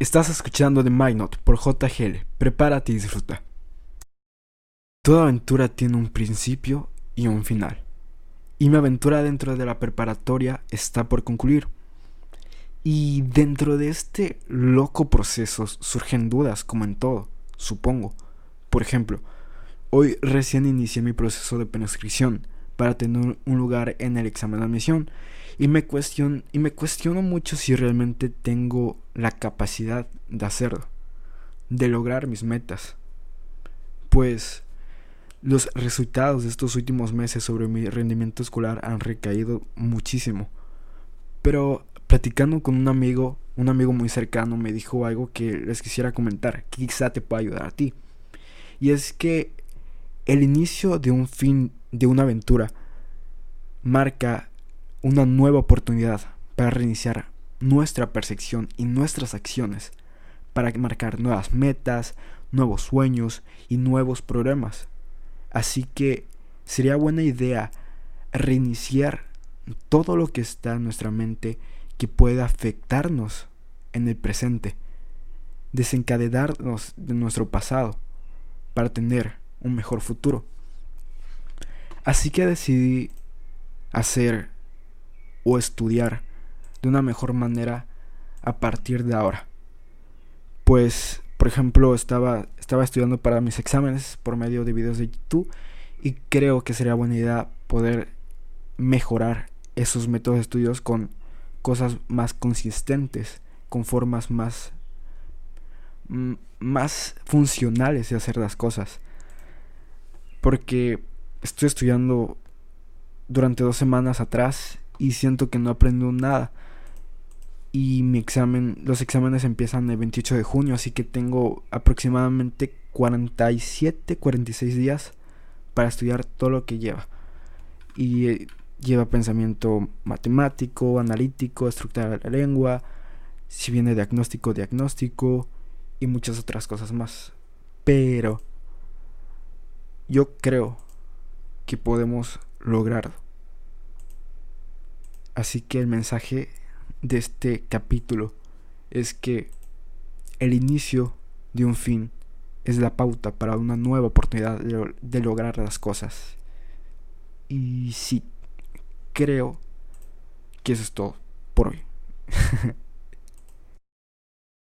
Estás escuchando The Mind por JGL. Prepárate y disfruta. Toda aventura tiene un principio y un final. Y mi aventura dentro de la preparatoria está por concluir. Y dentro de este loco proceso surgen dudas, como en todo, supongo. Por ejemplo, hoy recién inicié mi proceso de prescripción para tener un lugar en el examen de admisión y me, cuestiono, mucho si realmente tengo la capacidad de hacerlo, de lograr mis metas. Pues los resultados de estos últimos meses sobre mi rendimiento escolar han recaído muchísimo. Pero platicando con un amigo, un amigo muy cercano me dijo algo que les quisiera comentar, que quizá te pueda ayudar a ti. Y es que el inicio de un fin de una aventura marca una nueva oportunidad para reiniciar nuestra percepción y nuestras acciones, para marcar nuevas metas, nuevos sueños y nuevos problemas. Así que sería buena idea reiniciar todo lo que está en nuestra mente que pueda afectarnos en el presente, desencadenarnos de nuestro pasado para tener un mejor futuro. Así que decidí hacer o estudiar de una mejor manera a partir de ahora. Pues, por ejemplo, estaba, estaba estudiando para mis exámenes por medio de videos de YouTube y creo que sería buena idea poder mejorar esos métodos de estudios con cosas más consistentes, con formas más más funcionales de hacer las cosas. Porque estoy estudiando durante dos semanas atrás y siento que no aprendo nada. Y mi examen, los exámenes empiezan el 28 de junio, así que tengo aproximadamente 47, 46 días para estudiar todo lo que lleva. Y eh, lleva pensamiento matemático, analítico, estructura de la lengua, si viene diagnóstico, diagnóstico y muchas otras cosas más. Pero yo creo que podemos lograrlo. Así que el mensaje de este capítulo es que el inicio de un fin es la pauta para una nueva oportunidad de, lograr las cosas. Y sí, creo que eso es todo por hoy.